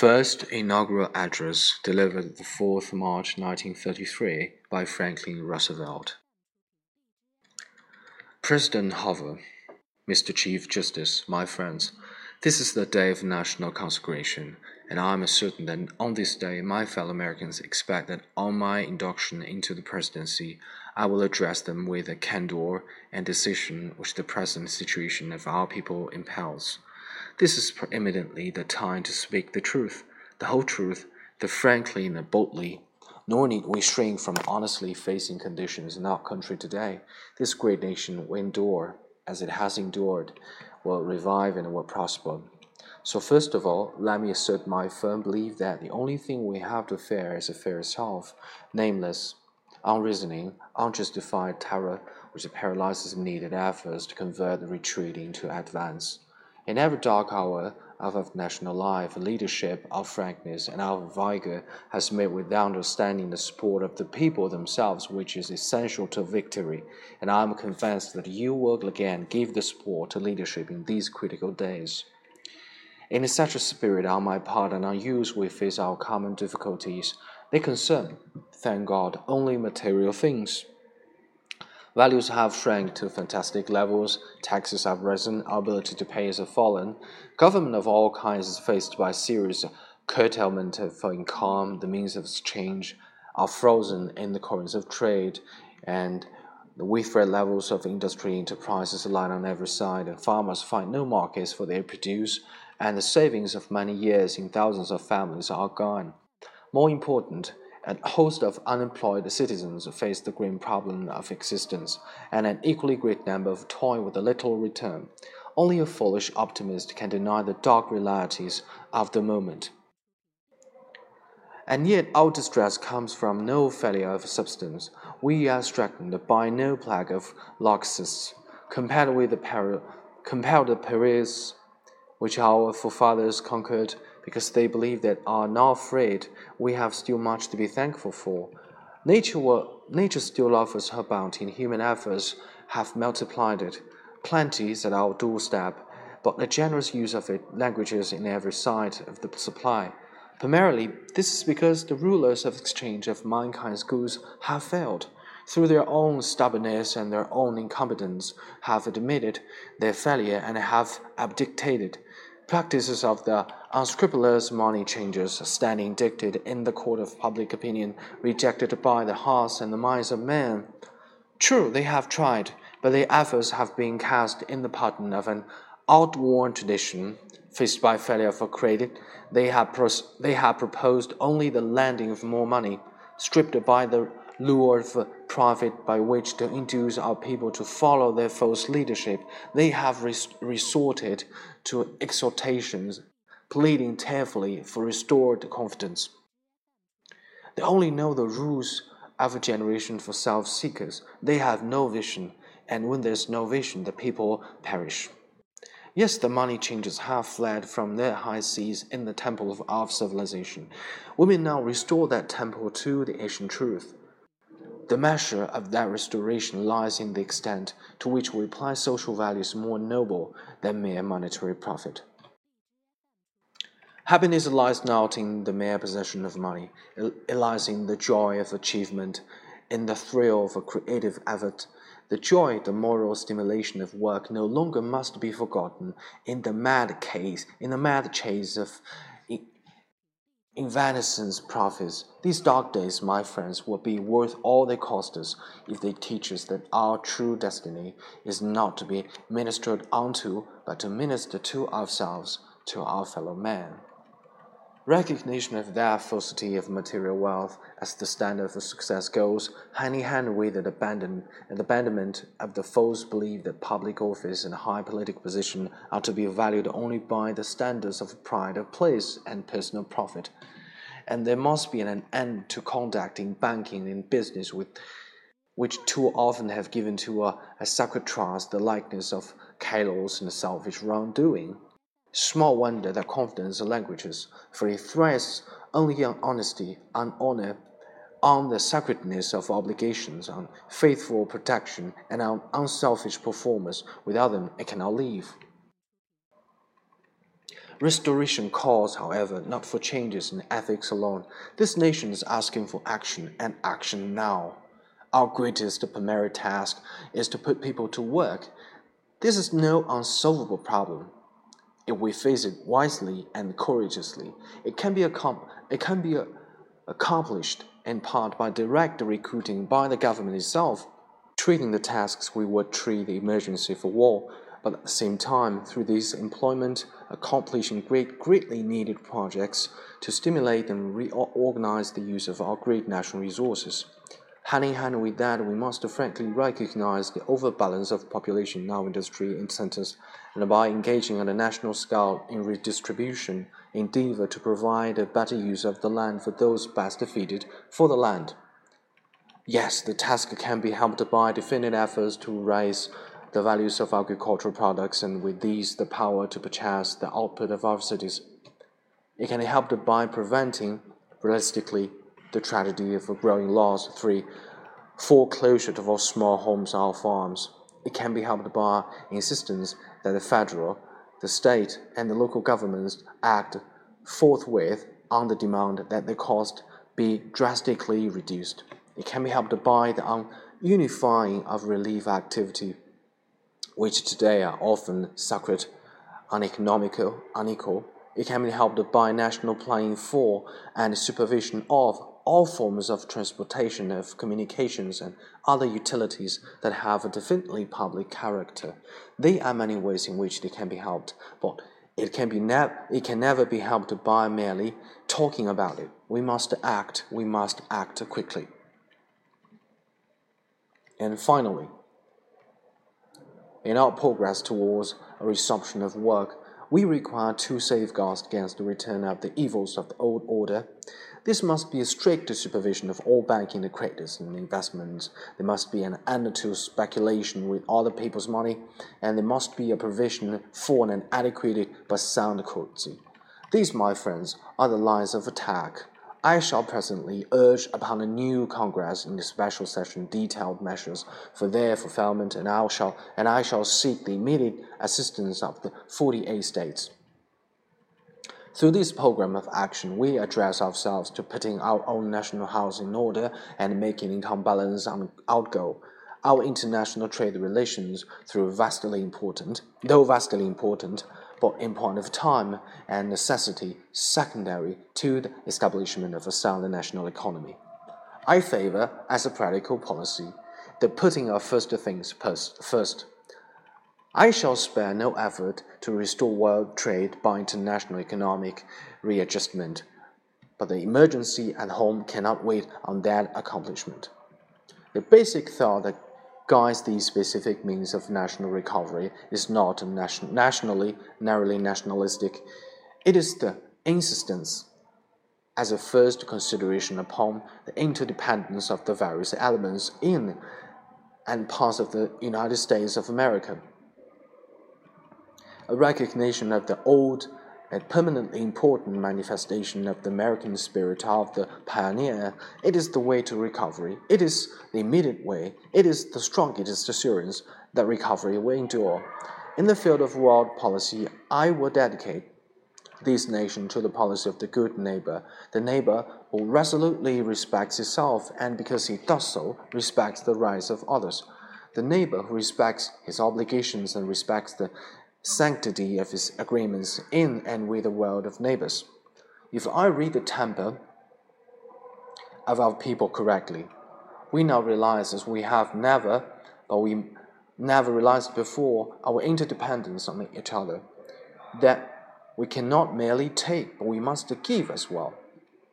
First inaugural address delivered the 4th March 1933 by Franklin Roosevelt. President Hoover, Mr. Chief Justice, my friends, this is the day of national consecration, and I am certain that on this day my fellow Americans expect that on my induction into the presidency I will address them with the candor and decision which the present situation of our people impels. This is eminently the time to speak the truth, the whole truth, the frankly and the boldly. Nor need we shrink from honestly facing conditions in our country today. This great nation will endure, as it has endured, will revive and will prosper. So, first of all, let me assert my firm belief that the only thing we have to fear is a fear itself, nameless, unreasoning, unjustified terror which paralyzes needed efforts to convert the retreat into advance. In every dark hour of our national life, leadership, our frankness, and our vigor has met with the understanding the support of the people themselves, which is essential to victory. And I am convinced that you will again give the support to leadership in these critical days. In such a spirit, on my part and on yours, we face our common difficulties. They concern, thank God, only material things. Values have shrank to fantastic levels, taxes have risen, our ability to pay has fallen. Government of all kinds is faced by serious curtailment of income, the means of exchange are frozen in the currents of trade, and the withdrawn levels of industry enterprises lie on every side, and farmers find no markets for their produce, and the savings of many years in thousands of families are gone. More important, a host of unemployed citizens face the grim problem of existence, and an equally great number of toil with a little return. Only a foolish optimist can deny the dark realities of the moment. And yet our distress comes from no failure of substance. We are stricken by no plague of locusts, compared with the peril, compared the perils which our forefathers conquered because they believe that are not afraid, we have still much to be thankful for. Nature, will, nature still offers her bounty, and human efforts have multiplied it. Plenty is at our doorstep, but the generous use of it languishes in every side of the supply. Primarily, this is because the rulers of exchange of mankind's goods have failed. Through their own stubbornness and their own incompetence, have admitted their failure and have abdicated practices of the unscrupulous money changers standing dictated in the court of public opinion, rejected by the hearts and the minds of men. True, they have tried, but their efforts have been cast in the pattern of an outworn tradition. Faced by failure for credit, they have, they have proposed only the lending of more money, stripped by the lure of profit by which to induce our people to follow their false leadership, they have res resorted to exhortations, pleading tearfully for restored confidence. They only know the rules of a generation for self seekers. They have no vision, and when there's no vision, the people perish. Yes, the money changers have fled from their high seas in the temple of our civilization. We may now restore that temple to the ancient truth. The measure of that restoration lies in the extent to which we apply social values more noble than mere monetary profit. Happiness lies not in the mere possession of money, it lies in the joy of achievement, in the thrill of a creative effort. The joy, the moral stimulation of work no longer must be forgotten in the mad case, in the mad chase of in Vanesson's profits, these dark days, my friends, will be worth all they cost us if they teach us that our true destiny is not to be ministered unto, but to minister to ourselves, to our fellow men. Recognition of that falsity of material wealth as the standard for success goes hand in hand with the abandon, abandonment of the false belief that public office and high political position are to be valued only by the standards of pride of place and personal profit. And there must be an end to conduct in banking and business with, which too often have given to a, a trust the likeness of chaos and selfish wrongdoing. Small wonder that confidence languages, for it threats only on honesty, on honor, on the sacredness of obligations, on faithful protection, and on unselfish performance. Without them, it cannot live. Restoration calls, however, not for changes in ethics alone. This nation is asking for action and action now. Our greatest primary task is to put people to work. This is no unsolvable problem. If we face it wisely and courageously, it can be, it can be uh, accomplished in part by direct recruiting by the government itself, treating the tasks we would treat the emergency for war but at the same time, through this employment, accomplishing great, greatly needed projects to stimulate and reorganize the use of our great national resources. Hand in hand with that, we must frankly recognize the overbalance of population in our industry centers, and by engaging on a national scale in redistribution, endeavor to provide a better use of the land for those best fitted for the land. Yes, the task can be helped by definite efforts to raise the values of agricultural products and with these the power to purchase the output of our cities. It can be helped by preventing, realistically, the tragedy of growing loss. Three, foreclosure of all small homes or farms. It can be helped by insistence that the federal, the state, and the local governments act forthwith on the demand that the cost be drastically reduced. It can be helped by the unifying of relief activity which today are often sacred, uneconomical, unequal, it can be helped by national planning for and supervision of all forms of transportation, of communications, and other utilities that have a definitely public character. There are many ways in which they can be helped, but it can, be ne- it can never be helped by merely talking about it. We must act, we must act quickly. And finally, in our progress towards a resumption of work, we require two safeguards against the return of the evils of the old order. This must be a strict supervision of all banking credits and investments. There must be an end to speculation with other people's money, and there must be a provision for an adequate but sound currency. These, my friends, are the lines of attack I shall presently urge upon a new Congress in the special session detailed measures for their fulfillment, and I shall and I shall seek the immediate assistance of the 48 states. Through this program of action, we address ourselves to putting our own national house in order and making income balance on outgo. Our international trade relations, through vastly important, though vastly important, but in point of time and necessity secondary to the establishment of a sound national economy. I favor, as a practical policy, the putting of first things first. I shall spare no effort to restore world trade by international economic readjustment, but the emergency at home cannot wait on that accomplishment. The basic thought that guides the specific means of national recovery is not nation nationally, narrowly nationalistic. It is the insistence as a first consideration upon the interdependence of the various elements in and parts of the United States of America. A recognition of the old a permanently important manifestation of the American spirit of the pioneer. It is the way to recovery. It is the immediate way. It is the strongest assurance that recovery will endure. In the field of world policy, I will dedicate this nation to the policy of the good neighbor, the neighbor who resolutely respects himself and because he does so, respects the rights of others. The neighbor who respects his obligations and respects the sanctity of his agreements in and with the world of neighbors. If I read the temper of our people correctly, we now realize as we have never, but we never realized before, our interdependence on each other, that we cannot merely take, but we must give as well.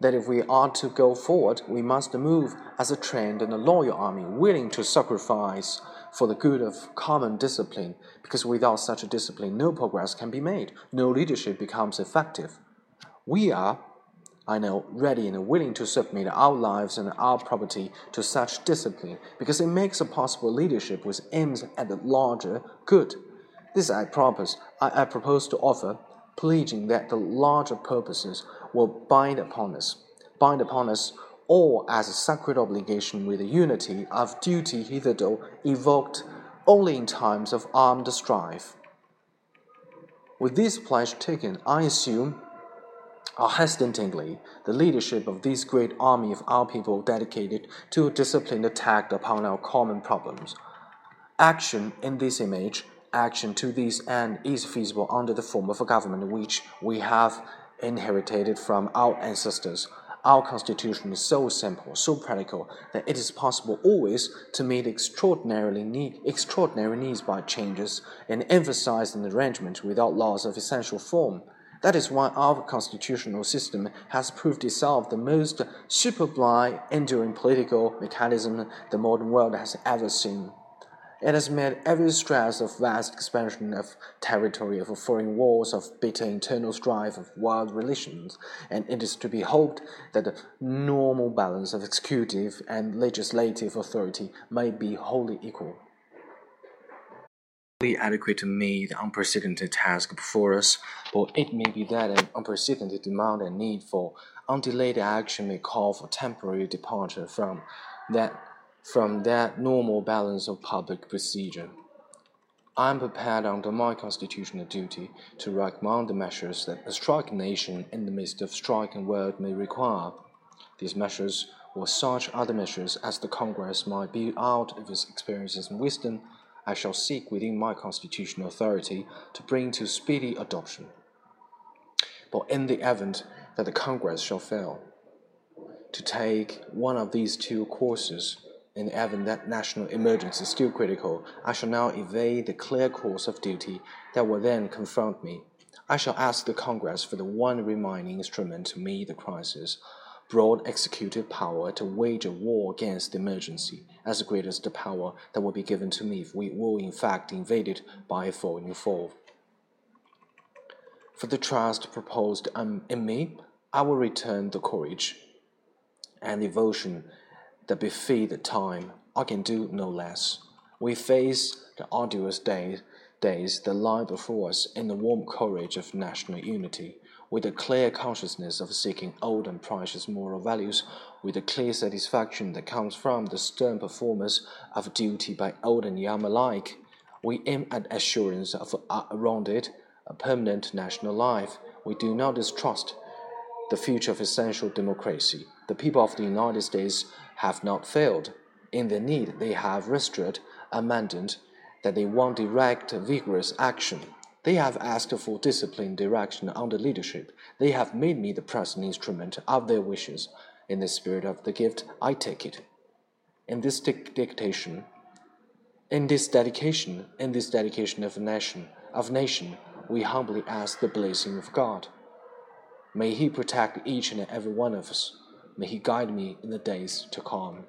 That if we are to go forward, we must move as a trained and a loyal army, willing to sacrifice for the good of common discipline, because without such a discipline, no progress can be made, no leadership becomes effective. We are, I know, ready and willing to submit our lives and our property to such discipline, because it makes a possible leadership with aims at the larger good. This I propose, I, I propose to offer, pledging that the larger purposes will bind upon us, bind upon us or as a sacred obligation with the unity of duty hitherto evoked only in times of armed strife. With this pledge taken, I assume unhesitatingly the leadership of this great army of our people dedicated to a disciplined attack upon our common problems. Action in this image, action to this end, is feasible under the form of a government which we have inherited from our ancestors. Our constitution is so simple, so practical, that it is possible always to meet extraordinarily extraordinary needs by changes and emphasize an arrangement without loss of essential form. That is why our constitutional system has proved itself the most sublime, enduring political mechanism the modern world has ever seen. It has met every stress of vast expansion of territory, of foreign wars, of bitter internal strife, of world relations, and it is to be hoped that the normal balance of executive and legislative authority may be wholly equal. Adequate to meet the unprecedented task before us, but it may be that an unprecedented demand and need for undelayed action may call for temporary departure from that from that normal balance of public procedure. I am prepared under my constitutional duty to recommend the measures that a striking nation in the midst of striking world may require. These measures or such other measures as the Congress might be out of its experiences and wisdom, I shall seek within my constitutional authority to bring to speedy adoption. But in the event that the Congress shall fail to take one of these two courses, in the event that national emergency still critical, I shall now evade the clear course of duty that will then confront me. I shall ask the Congress for the one remaining instrument to meet the crisis, broad executive power to wage a war against the emergency, as great as the power that will be given to me if we were in fact invaded by a foreign foe. For the trust proposed um, in me, I will return the courage and devotion that befit the time, I can do no less. We face the arduous days, days that lie before us in the warm courage of national unity, with a clear consciousness of seeking old and precious moral values, with a clear satisfaction that comes from the stern performance of duty by old and young alike. We aim at assurance of around rounded, a permanent national life. We do not distrust the future of essential democracy. The people of the United States have not failed. In their need, they have restored a that they want direct, vigorous action. They have asked for disciplined direction under leadership. They have made me the present instrument of their wishes. In the spirit of the gift, I take it. In this dictation, in this dedication, in this dedication of nation, of nation, we humbly ask the blessing of God. May He protect each and every one of us. May He guide me in the days to come.